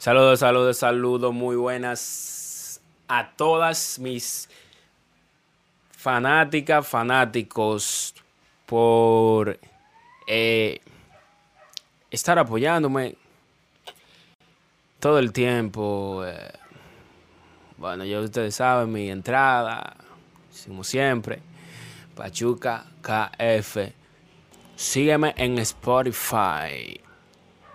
Saludos, saludos, saludos, muy buenas a todas mis fanáticas, fanáticos por eh, estar apoyándome todo el tiempo. eh, bueno, ya ustedes saben mi entrada, como siempre, Pachuca KF. Sígueme en Spotify.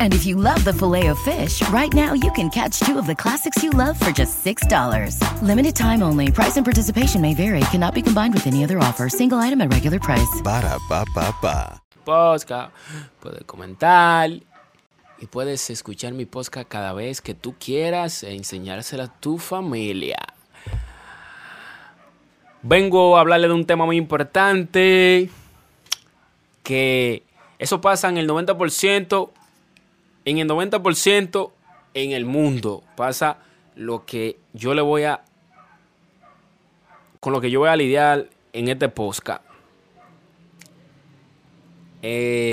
And if you love the filet of fish, right now you can catch two of the classics you love for just $6. Limited time only. Price and participation may vary. Cannot be combined with any other offer. Single item at regular price. Ba da ba ba ba. podcast, puedes comentar y puedes escuchar mi podcast cada vez que tú quieras e enseñársela a tu familia. Vengo a hablarle de un tema muy importante que eso pasa en el 90%, en el 90% en el mundo. Pasa lo que yo le voy a con lo que yo voy a lidiar en este podcast. Eh,